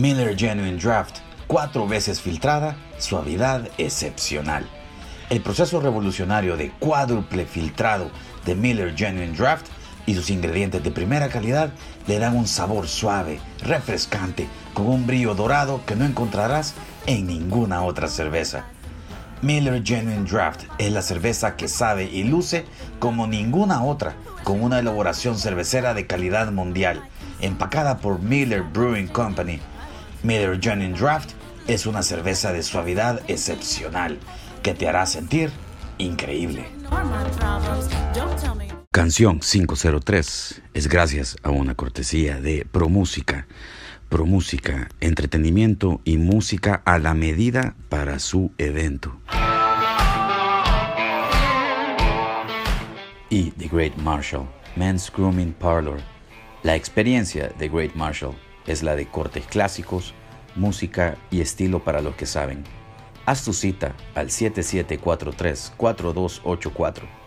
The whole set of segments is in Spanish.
Miller Genuine Draft, cuatro veces filtrada, suavidad excepcional. El proceso revolucionario de cuádruple filtrado de Miller Genuine Draft y sus ingredientes de primera calidad le dan un sabor suave, refrescante, con un brillo dorado que no encontrarás en ninguna otra cerveza. Miller Genuine Draft es la cerveza que sabe y luce como ninguna otra, con una elaboración cervecera de calidad mundial, empacada por Miller Brewing Company. Miller Genuine Draft es una cerveza de suavidad excepcional que te hará sentir increíble. Canción 503 es gracias a una cortesía de ProMúsica. ProMúsica, entretenimiento y música a la medida para su evento. Y The Great Marshall, Men's Grooming Parlor. La experiencia de Great Marshall es la de cortes clásicos, música y estilo para los que saben. Haz tu cita al 7743-4284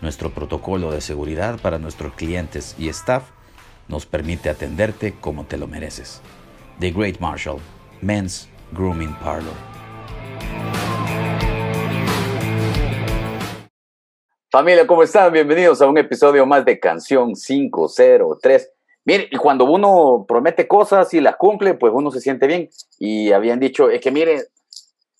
nuestro protocolo de seguridad para nuestros clientes y staff nos permite atenderte como te lo mereces. The Great Marshall, Men's Grooming Parlor. Familia, ¿cómo están? Bienvenidos a un episodio más de Canción 503. Mire, y cuando uno promete cosas y las cumple, pues uno se siente bien. Y habían dicho, es que mire,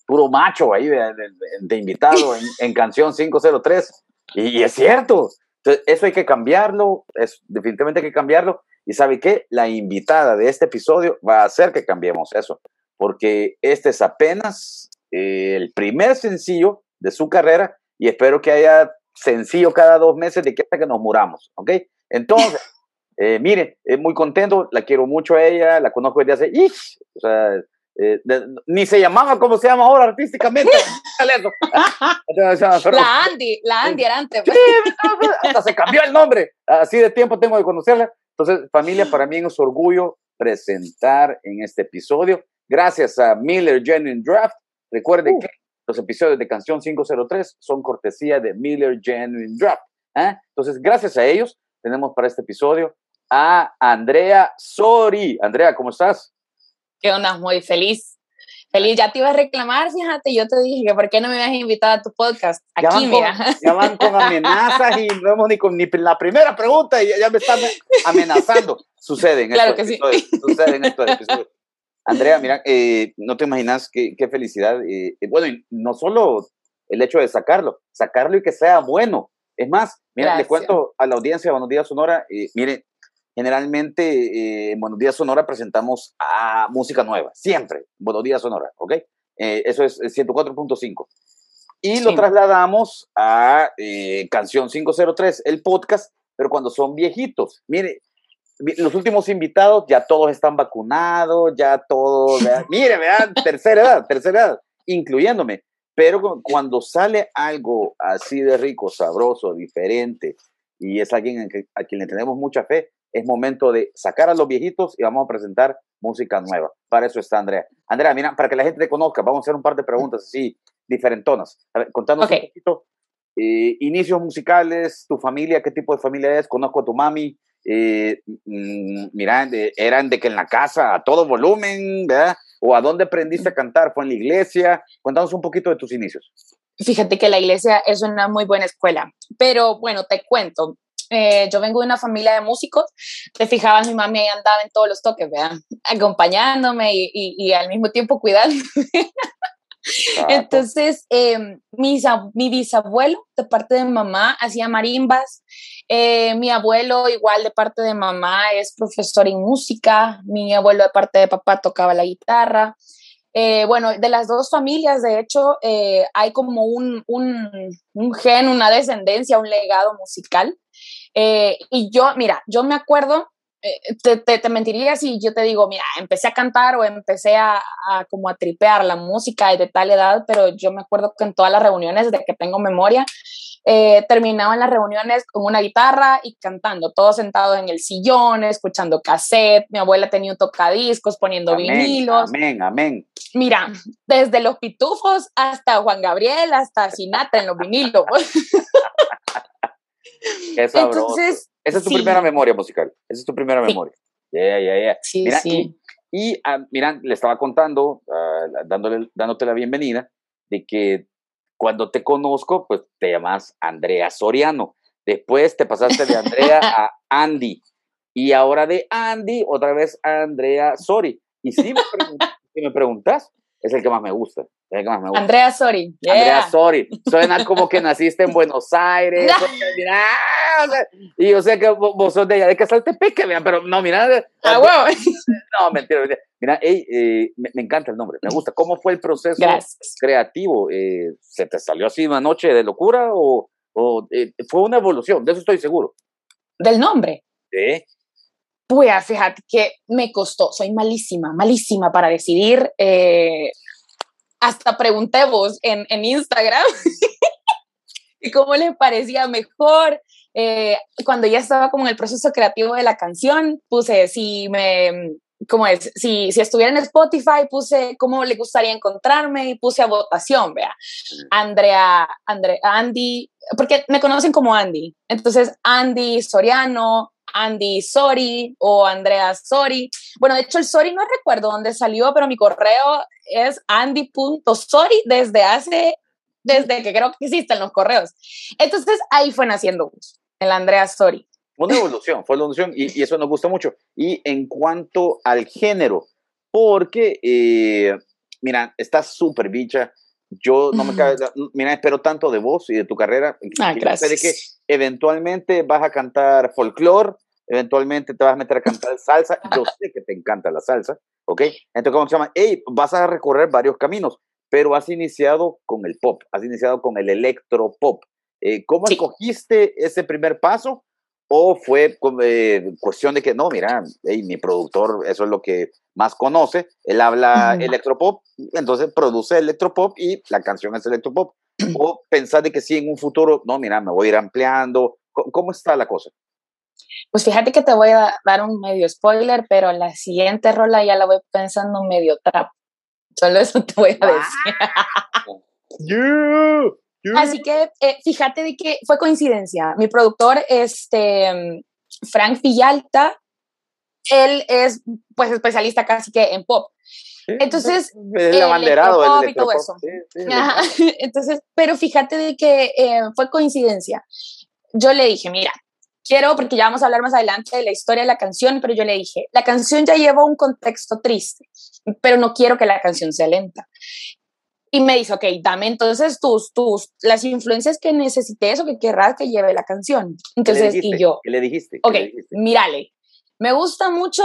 puro macho ahí de, invitado en, en Canción 503. Y, es cierto. Entonces, eso hay que cambiarlo, es, definitivamente hay que cambiarlo. Y sabe qué, la invitada de este episodio va a hacer que cambiemos eso, porque este es apenas eh, el primer sencillo de su carrera y espero que haya sencillo cada dos meses de que hasta que nos muramos, ¿ok? Entonces, eh, mire, muy contento, la quiero mucho a ella, la conozco desde hace, o sea, eh, ni se llamaba como se llama ahora artísticamente. la Andy, la Andy era antes. Pues. hasta se cambió el nombre. Así de tiempo tengo de conocerla. Entonces, familia, para mí es orgullo presentar en este episodio. Gracias a Miller Genuine Draft. Recuerden uh. que los episodios de Canción 503 son cortesía de Miller Genuine Draft. ¿eh? Entonces, gracias a ellos, tenemos para este episodio a Andrea Sori. Andrea, ¿cómo estás? ¿Qué onda? Muy feliz. Feliz, ya te iba a reclamar, fíjate, yo te dije que por qué no me habías invitado a tu podcast. Aquí, ya mira. ya van con amenazas y no hemos ni con ni la primera pregunta y ya me están amenazando. Sucede en claro que sí. sucede en estos episodios. Andrea, mira, eh, no te imaginas qué, qué felicidad. Eh, eh, bueno, y no solo el hecho de sacarlo, sacarlo y que sea bueno. Es más, mira, le cuento a la audiencia, buenos días, Sonora, mire, Generalmente eh, en Buenos Días Sonora presentamos a música nueva, siempre, Buenos Días Sonora, ¿ok? Eh, eso es 104.5. Y lo trasladamos a eh, Canción 503, el podcast, pero cuando son viejitos. Mire, los últimos invitados ya todos están vacunados, ya todos, mire, vean, tercera edad, tercera edad, incluyéndome. Pero cuando sale algo así de rico, sabroso, diferente, y es alguien a quien le tenemos mucha fe, es momento de sacar a los viejitos y vamos a presentar música nueva. Para eso está Andrea. Andrea, mira, para que la gente te conozca, vamos a hacer un par de preguntas así, diferentonas. A ver, contanos un poquito. Eh, inicios musicales, tu familia, qué tipo de familia es, conozco a tu mami, eh, mm, mira, eran de que en la casa a todo volumen, ¿verdad? ¿O a dónde aprendiste a cantar? ¿Fue en la iglesia? Cuéntanos un poquito de tus inicios. Fíjate que la iglesia es una muy buena escuela, pero bueno, te cuento, eh, yo vengo de una familia de músicos, te fijabas, mi mami andaba en todos los toques, ¿verdad? Acompañándome y, y, al mismo tiempo cuidando. Entonces, eh, mi, mi, bisabuelo de parte de mamá hacía marimbas, eh, mi abuelo igual de parte de mamá es profesor en música, mi abuelo de parte de papá tocaba la guitarra. Eh, bueno, de las dos familias, de hecho, hay como un, un, un, gen, una descendencia, un legado musical. Eh, y yo, mira, yo me acuerdo, eh, te, te, mentiría si yo te digo, mira, empecé a cantar o empecé a, como a tripear la música de tal edad, pero yo me acuerdo que en todas las reuniones, desde que tengo memoria, eh, terminaban las reuniones con una guitarra y cantando, todos sentados en el sillón, escuchando cassette. Mi abuela tenía un tocadiscos, poniendo vinilos. Amén, amén. Mira, desde los pitufos hasta Juan Gabriel, hasta Sinatra en los vinilos. Entonces, esa es tu primera memoria musical. Esa es tu primera memoria. Ya, ya, ya. Sí, sí. Y ah, mira, le estaba contando, ah, dándole, dándote la bienvenida, de que cuando te conozco, pues te llamas Andrea Soriano. Después te pasaste de Andrea a Andy. Y ahora de Andy, otra vez Andrea Sori. Y si me, si me preguntas, es el que más me gusta. Es el que más me gusta. Andrea Sori. Andrea Sori. Suena como que naciste en Buenos Aires. y yo sé que vos, sos de allá de Casaltepeque, pero no, mira. Ah, wow. No, mentira. Mira, eh, me, encanta el nombre, me gusta. ¿Cómo fue el proceso creativo? Eh, ¿Se te salió así una noche de locura o, o eh, fue una evolución? De eso estoy seguro. ¿Del nombre? Sí. Pues fíjate que me costó, soy malísima, malísima para decidir. Eh, hasta pregunté vos en, en Instagram y cómo le parecía mejor. Eh, cuando ya estaba como en el proceso creativo de la canción, puse si me, como es, si, si estuviera en Spotify, puse cómo le gustaría encontrarme y puse a votación, vea. Andrea, Andrea, Andy, porque me conocen como Andy. Entonces, Andy Soriano, Andy Sori o Andrea Sori. Bueno, de hecho el Sori no recuerdo dónde salió, pero mi correo es andy.sori desde hace, desde que creo que existen los correos. Entonces ahí fue naciendo el Andrea Sori. Una evolución, fue evolución y, eso nos gusta mucho. Y en cuanto al género, porque, eh, mira, está súper bicha. Yo no me cabe, mira, espero tanto de vos y de tu carrera. Ah, gracias. Que eventualmente vas a cantar folclore, eventualmente te vas a meter a cantar salsa. Yo sé que te encanta la salsa, ¿ok? Entonces, ¿cómo se llama? Hey, vas a recorrer varios caminos, pero has iniciado con el pop, has iniciado con el electropop. Eh, ¿Cómo escogiste ese primer paso? ¿O fue eh, cuestión de que, no, mira, hey, mi productor, eso es lo que más conoce, él habla electropop, entonces produce electropop y la canción es electropop? ¿O pensás de que sí, en un futuro, no, mira, me voy a ir ampliando? ¿Cómo está la cosa? Pues fíjate que te voy a dar un medio spoiler, pero la siguiente rola ya la voy pensando medio trap. Solo eso te voy a decir. Así que eh, fíjate de que fue coincidencia. Mi productor, este, Frank Villalta, él es pues especialista casi que en pop. Entonces, el abanderado del y todo eso. Entonces, pero fíjate de que eh, fue coincidencia. Yo le dije, mira, quiero, porque ya vamos a hablar más adelante de la historia de la canción, pero yo le dije, la canción ya lleva un contexto triste, pero no quiero que la canción sea lenta. Y me dice, ok, dame entonces tus, tus, las influencias que necesites o que querrás que lleve la canción. Entonces, y yo. ¿Qué le dijiste? ok, mírale. Me gusta mucho,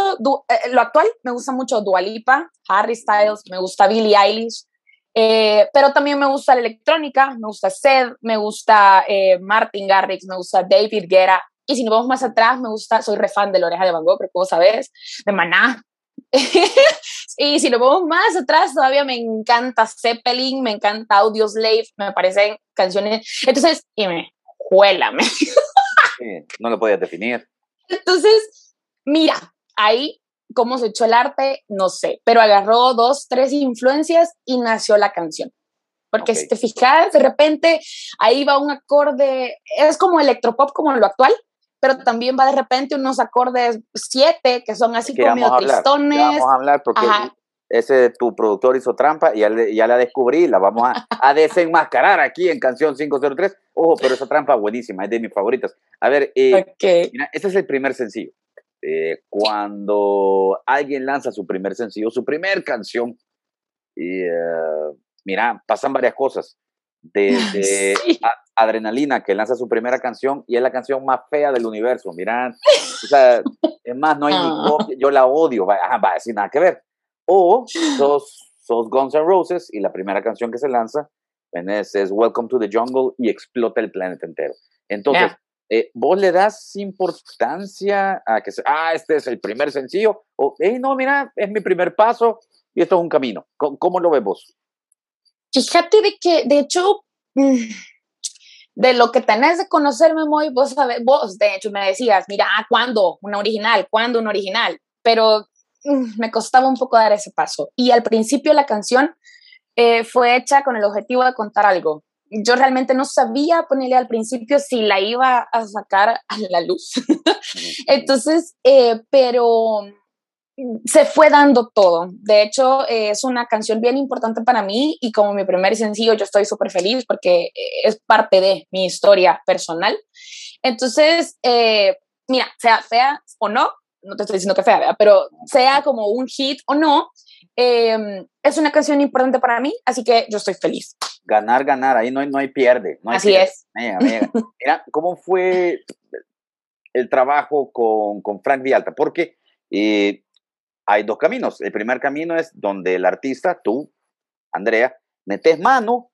eh, lo actual, me gusta mucho Dualipa, Harry Styles, me gusta Billie Eilish, eh, pero también me gusta la electrónica, me gusta Seth, me gusta eh, Martin Garrix, me gusta David Guerra, y si nos vamos más atrás, me gusta, soy re fan de la oreja de Van Gogh, pero como sabes, de Maná. y si nos vamos más atrás, todavía me encanta Zeppelin, me encanta Audio Slave, me parecen canciones. Entonces, y me, juélame. no lo podías definir. Entonces, mira, ahí cómo se echó el arte, no sé, pero agarró dos, tres influencias y nació la canción. Porque si te fijas, de repente ahí va un acorde, es como electropop como lo actual, pero también va de repente unos acordes siete que son así como medio tristones. vamos a hablar porque ese tu productor hizo trampa y ya, ya la descubrí, la vamos a, a, desenmascarar aquí en Canción 503. Ojo, pero esa trampa buenísima, es de mis favoritas. A ver, eh, mira, este es el primer sencillo. Eh, cuando alguien lanza su primer sencillo, su primer canción, y, eh, mira, pasan varias cosas. Desde Adrenalina, que lanza su primera canción y es la canción más fea del universo. Mira, o sea, es más, no hay ni ah. copia, yo la odio, va, va a decir nada que ver. O sos, sos Guns N' Roses y la primera canción que se lanza es, es Welcome to the Jungle y explota el planeta entero. Entonces, eh, ¿vos le das importancia a que, ah, este es el primer sencillo? O, hey, no, mira, es mi primer paso y esto es un camino. ¿Cómo, lo ves vos? Fíjate de que, de hecho, de lo que tenés de conocerme muy, vos sabés, vos de hecho me decías, mira, ah, ¿cuándo una original? ¿Cuándo una original? Pero mm, me costaba un poco dar ese paso. Y al principio la canción eh, fue hecha con el objetivo de contar algo. Yo realmente no sabía ponerle al principio si la iba a sacar a la luz. Entonces, eh, pero se fue dando todo. De hecho, es una canción bien importante para mí y como mi primer sencillo yo estoy súper feliz porque es parte de mi historia personal. Entonces, eh, mira, sea fea o no, no te estoy diciendo que fea, pero sea como un hit o no, em, es una canción importante para mí, así que yo estoy feliz. Ganar, ganar, ahí no hay, no hay pierde. No hay así es. Mira, ¿cómo fue el trabajo con, con Frank Vialta? Porque eh, hay dos caminos. El primer camino es donde el artista, tú, Andrea, metes mano,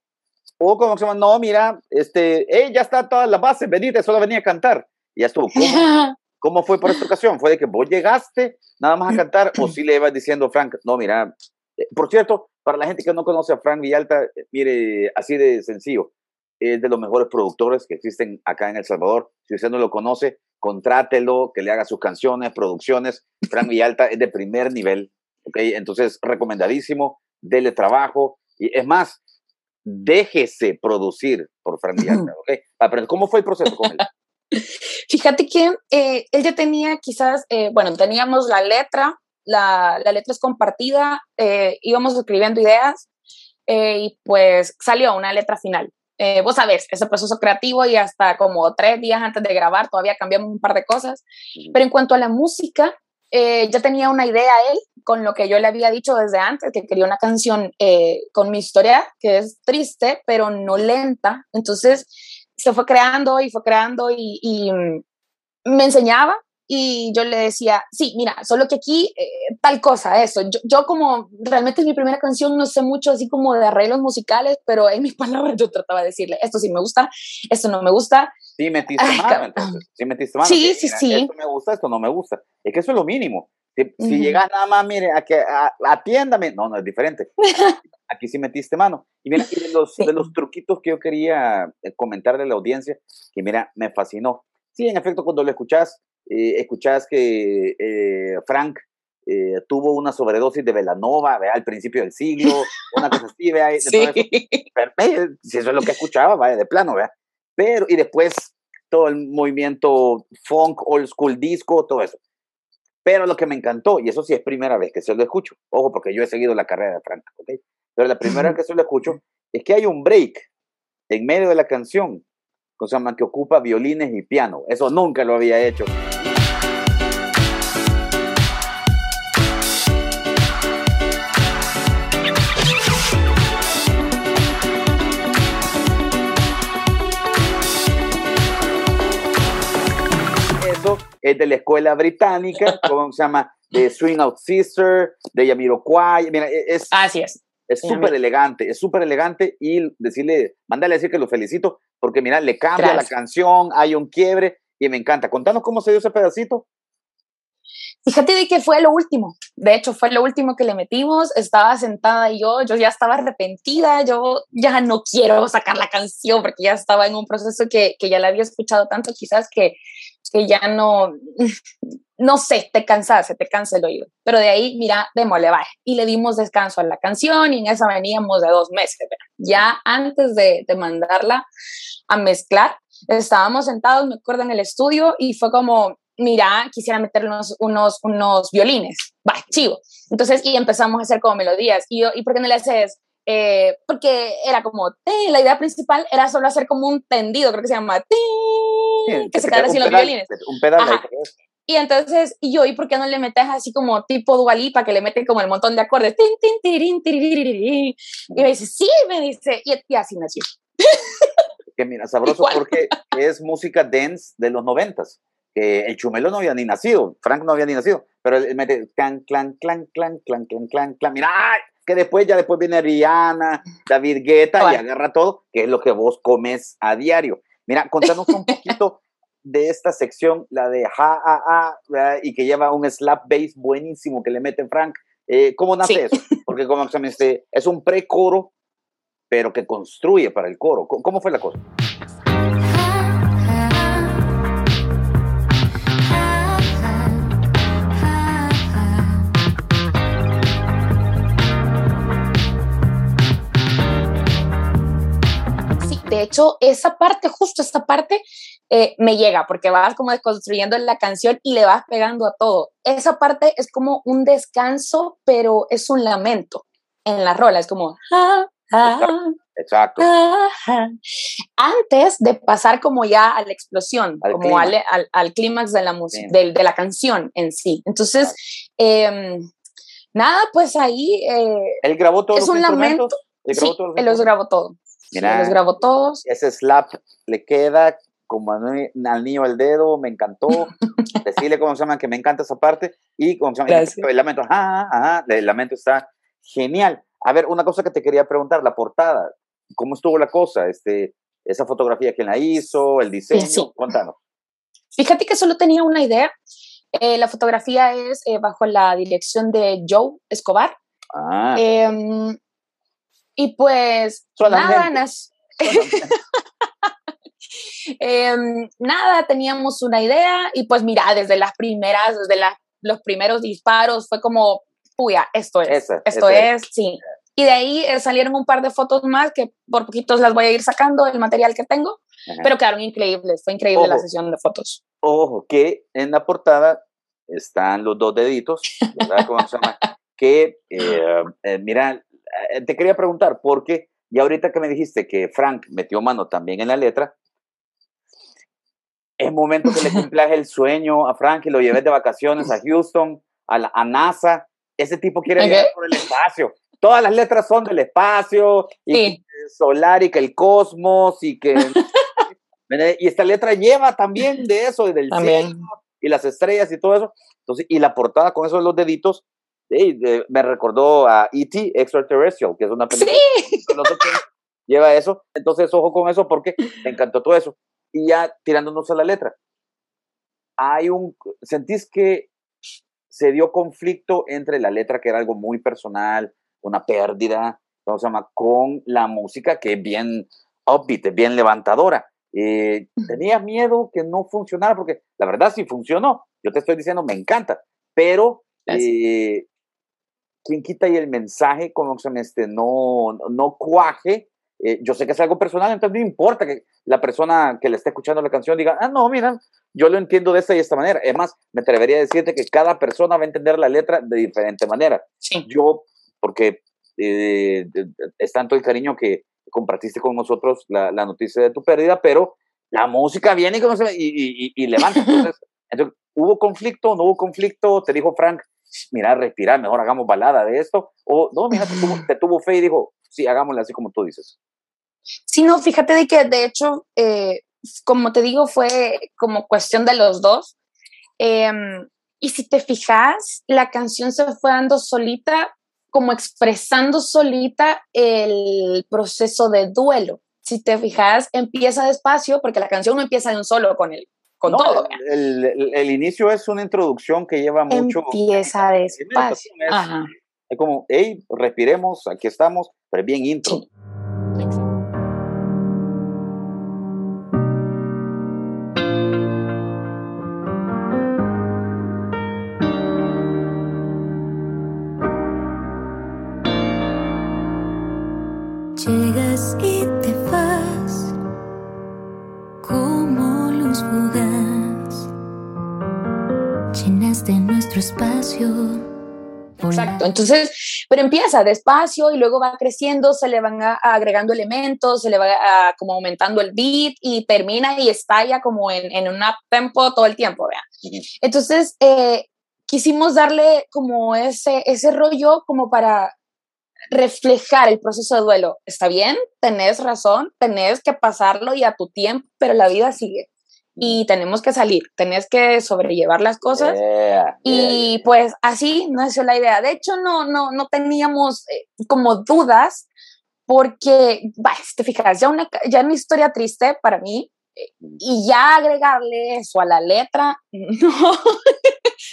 o como se llama, no, mira, este, hey, ya está toda la base, venite, solo venía a cantar. Y ya estuvo. ¿Cómo, fue por esta ocasión? ¿Fue de que vos llegaste nada más a cantar o si le ibas diciendo, Frank, no, mira, eh, por cierto, para la gente que no conoce a Frank Villalta, eh, mire, así de sencillo, es de los mejores productores que existen acá en El Salvador. Si usted no lo conoce, contrátelo, que le haga sus canciones, producciones. Frank Villalta es de primer nivel, ¿ok? Entonces, recomendadísimo, dele trabajo. Y es más, déjese producir por Frank Villalta, ¿ok? Pero, ¿cómo fue el proceso con él? Fíjate que eh, él ya tenía quizás, eh, bueno, teníamos la letra, la, la letra es compartida, eh, íbamos escribiendo ideas y pues salió una letra final. Eh, vos sabés, ese proceso creativo y hasta como tres días antes de grabar todavía cambiamos un par de cosas. Pero en cuanto a la música, eh, ya tenía una idea él con lo que yo le había dicho desde antes, que quería una canción eh, con mi historia, que es triste, pero no lenta. Entonces se fue creando y fue creando y, y mm, me enseñaba y yo le decía, sí, mira, solo que aquí tal cosa, eso. Yo, yo, como realmente es mi primera canción, no sé mucho así como de arreglos musicales, pero en mis palabras yo trataba de decirle, esto sí me gusta, esto no me gusta. Sí, metiste mano, entonces. Sí, metiste mano. Sí, sí, sí. Esto me gusta, esto no me gusta. Es que eso es lo mínimo. Si, llegas nada más, mire, a que atiéndame, no, no es diferente. Aquí sí metiste mano. Y mira, y de los, de los truquitos que yo quería eh, comentarle a la audiencia, que mira, me fascinó. Sí, en efecto, cuando lo escuchás, eh, escuchás que eh, Frank eh, tuvo una sobredosis de Velanova al principio del siglo, una cosa así, vea, sí. si eso es lo que escuchaba, vaya, de plano, vea. Pero, y después todo el movimiento funk, old school disco, todo eso. Pero lo que me encantó, y eso sí es primera vez que se lo escucho, ojo, porque yo he seguido la carrera de Frank. Pero la primera vez que se lo escucho es que hay un break en medio de la canción, cosa que ocupa violines y piano. Eso nunca lo había hecho. Es de la escuela británica, ¿cómo se llama? De Swing Out Sister, de Yamiroquai. Mira, e, es. Así es. Es súper elegante, es súper elegante y decirle, mándale a decir que lo felicito, porque mira, le cambia la canción, hay un quiebre y me encanta. Contanos cómo se dio ese pedacito. Fíjate de que fue lo último. De hecho, fue lo último que le metimos. Estaba sentada y yo, yo ya estaba arrepentida. Yo ya no quiero sacar la canción porque ya estaba en un proceso que, que ya la había escuchado tanto, quizás que, que ya no, no sé, te cansas, se te cansa el oído. Pero de ahí, mira, démosle, vaya. Y le dimos descanso a la canción y en esa veníamos de dos meses. Ya antes de, de mandarla a mezclar, estábamos sentados, me acuerdo, en el estudio y fue como, mira, quisiera meter unos, unos, unos violines, va, chivo. Entonces, y empezamos a hacer como melodías. Y yo, ¿y por qué no le haces? eh, porque era como, la idea principal era solo hacer como un tendido, creo que se llama, sí, que se quedan así los violines. Un pedal. Y entonces, y yo, ¿y por qué no le metes así como tipo dualipa que le meten como el montón de acordes? Tin, tin, tirin, tirin, Y me dice, sí, me dice, y, y así nació. Que mira, sabroso Igual. porque es música dance de los noventas. Que el Chumelo no había ni nacido, Frank no había ni nacido, pero él mete clan, clan, clan, clan, clan, clan, clan, clan. Mira, que después ya después viene Rihanna, David Guetta y agarra todo, que es lo que vos comes a diario. Mira, contanos un poquito de esta sección, la de ja, a, a, y que lleva un slap bass buenísimo que le mete Frank. Eh, ¿Cómo nace eso? Porque como se me dice, es un pre-coro, pero que construye para el coro. ¿Cómo fue la cosa? De de hecho, esa parte, justo esta parte, eh, me llega, porque vas como desconstruyendo la canción y le vas pegando a todo. Esa parte es como un descanso, pero es un lamento en la rola, es como... Ah, ah, Exacto. ah, Antes de pasar como ya a la explosión, Al como al, clímax. al, al clímax de la de, la canción en sí. Entonces, em, nada, pues ahí eh, Él grabó todos Es los un lamento. Él grabó sí, todos los él los grabó todo. Mira. los grabó todos. Ese slap le queda como al ni- al niño al dedo, me encantó. Decirle cómo se llama, que me encanta esa parte. Y cómo se llama, el lamento, ajá, ajá, el lamento está genial. A ver, una cosa que te quería preguntar, la portada, ¿cómo estuvo la cosa? Este, esa fotografía, ¿quién la hizo? El diseño, sí. cuéntanos. Fíjate que solo tenía una idea. Eh, la fotografía es eh, bajo la dirección de Joe Escobar. Ah, Em, y pues nada, nas- em, nada, teníamos una idea y pues mira, desde las primeras, desde las- los primeros disparos fue como, puya, esto es, Esa, esto esa es, sí. Y de ahí eh, salieron un par de fotos más que por poquitos las voy a ir sacando, el material que tengo, Ajá. pero quedaron increíbles, fue increíble la Ojo. sesión de fotos. Ojo, que en la portada están los dos deditos, ¿verdad? ¿Cómo se llama? Que, eh, eh, mira, eh, te quería preguntar, porque ya ahorita que me dijiste que Frank metió mano también en la letra, es momento que le cumplas el sueño a Frank y lo lleves de vacaciones a Houston, a, la, a NASA. Ese tipo quiere Ok. viajar por el espacio. Todas las letras son del espacio y Sí. solar y que el cosmos y que... y esta letra lleva también de eso, del También. cielo y las estrellas y todo eso. Entonces, y la portada con esos los deditos, ey, de- me recordó a E.T. Extraterrestrial, que es una película 80, lleva eso. Entonces, ojo con eso porque me encantó todo eso. Y ya tirándonos a la letra, hay un, ¿sentís que se dio conflicto entre la letra, que era algo muy personal, una pérdida, ¿cómo se llama?, con la música que es bien upbeat, es bien levantadora. Eh, ¿Tenías miedo que no funcionara? Porque la verdad sí funcionó. Yo te estoy diciendo, me encanta. Pero, eh, ¿quién quita y el mensaje me este, no, no cuaje? Eh, yo sé que es algo personal, entonces no importa que la persona que le esté escuchando la canción diga, ah, no, mira, yo lo entiendo de esta y esta manera. Es más, me atrevería a decirte que cada persona va a entender la letra de diferente manera. Sí. Yo, porque eh, es tanto el cariño que compartiste con nosotros la, la noticia de tu pérdida, pero la música viene y, y- y- y levanta. Entonces, entonces, ¿hubo conflicto? ¿No hubo conflicto? Te dijo Frank, mira, respira, mejor hagamos balada de esto. O no, mira, te tuvo, te tuvo fe y dijo, sí, hagámosla así como tú dices. Sí, no, fíjate de que de hecho, eh, como te digo, fue como cuestión de los dos. Em, y si te fijas, la canción se fue dando solita, como expresando solita el proceso de duelo. Si te fijas, empieza despacio, porque la canción no empieza de un solo con el, con No, todo. el, el- el inicio es una introducción que lleva mucho. Empieza despacio. Es, Ajá. es como, hey, respiremos, aquí estamos, pero es bien intro. Sí. Nuestro espacio. Exacto. Entonces, pero empieza despacio y luego va creciendo, se le van a- agregando elementos, se le va a- como aumentando el beat y termina y estalla como en, en un up tempo todo el tiempo, ¿vea? Ujú. Entonces, eh, quisimos darle como ese, ese rollo como para reflejar el proceso de duelo. Está bien, tenés razón, tenés que pasarlo y a tu tiempo, pero la vida sigue. Y tenemos que salir, tenés que sobrellevar las cosas Yeah, y yeah, pues así nació la idea. De hecho, no, no, no teníamos eh, como dudas porque, bah, te fijas, ya una, ya una historia triste para mí eh, y ya agregarle eso a la letra, no,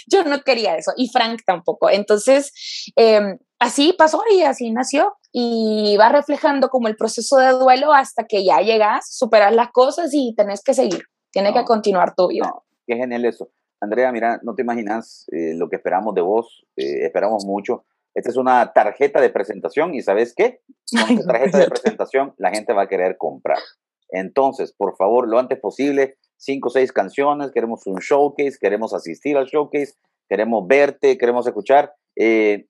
yo no quería eso y Frank tampoco. Entonces, eh, así pasó y así nació y va reflejando como el proceso de duelo hasta que ya llegas, superas las cosas y tenés que seguir, tiene que No, continuar tu vida. No, qué genial eso. Andrea, mira, no te imaginas eh, lo que esperamos de vos, eh, esperamos mucho. Esta es una tarjeta de presentación y ¿sabes qué? Con esta tarjeta de presentación la gente va a querer comprar. Entonces, por favor, lo antes posible, cinco o seis canciones, queremos un showcase, queremos asistir al showcase, queremos verte, queremos escuchar. Eh,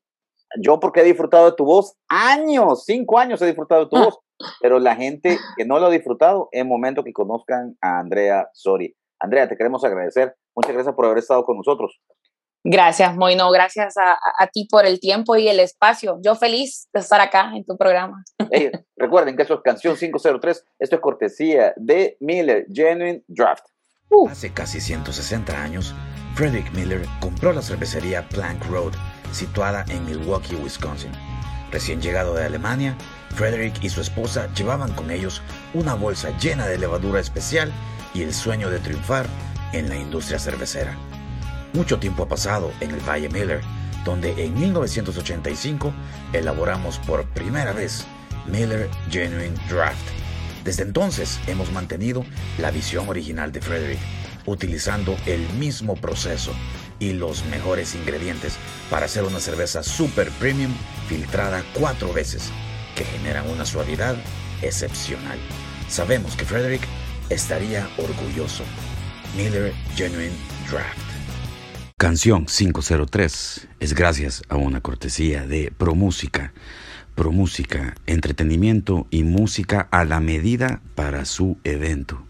yo porque he disfrutado de tu voz, años, cinco años he disfrutado de tu voz, pero la gente que no lo ha disfrutado, es momento que conozcan a Andrea Sori. Andrea, te queremos agradecer. Muchas gracias por haber estado con nosotros. Gracias, Moino. Gracias a, ti por el tiempo y el espacio. Yo feliz de estar acá en tu programa. recuerden que esto es Canción 503. Esto es cortesía de Miller Genuine Draft. Uh. Hace casi 160 años, Frederick Miller compró la cervecería Plank Road, situada en Milwaukee, Wisconsin. Recién llegado de Alemania, Frederick y su esposa llevaban con ellos una bolsa llena de levadura especial y el sueño de triunfar en la industria cervecera. Mucho tiempo ha pasado en el Valle Miller, donde en 1985 elaboramos por primera vez Miller Genuine Draft. Desde entonces hemos mantenido la visión original de Frederick, utilizando el mismo proceso y los mejores ingredientes para hacer una cerveza super premium filtrada cuatro veces, que generan una suavidad excepcional. Sabemos que Frederick estaría orgulloso. Miller Genuine Draft. Canción 503 es gracias a una cortesía de ProMúsica. ProMúsica, entretenimiento y música a la medida para su evento.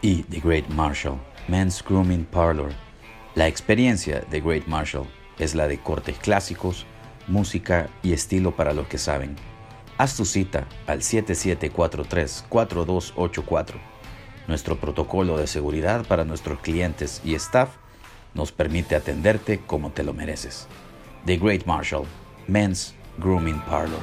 Y The Great Marshall, Men's Grooming Parlor. La experiencia de Great Marshall es la de cortes clásicos, música y estilo para los que saben. Haz tu cita al 7743-4284 nuestro protocolo de seguridad para nuestros clientes y staff nos permite atenderte como te lo mereces. The Great Marshall, Men's Grooming Parlor.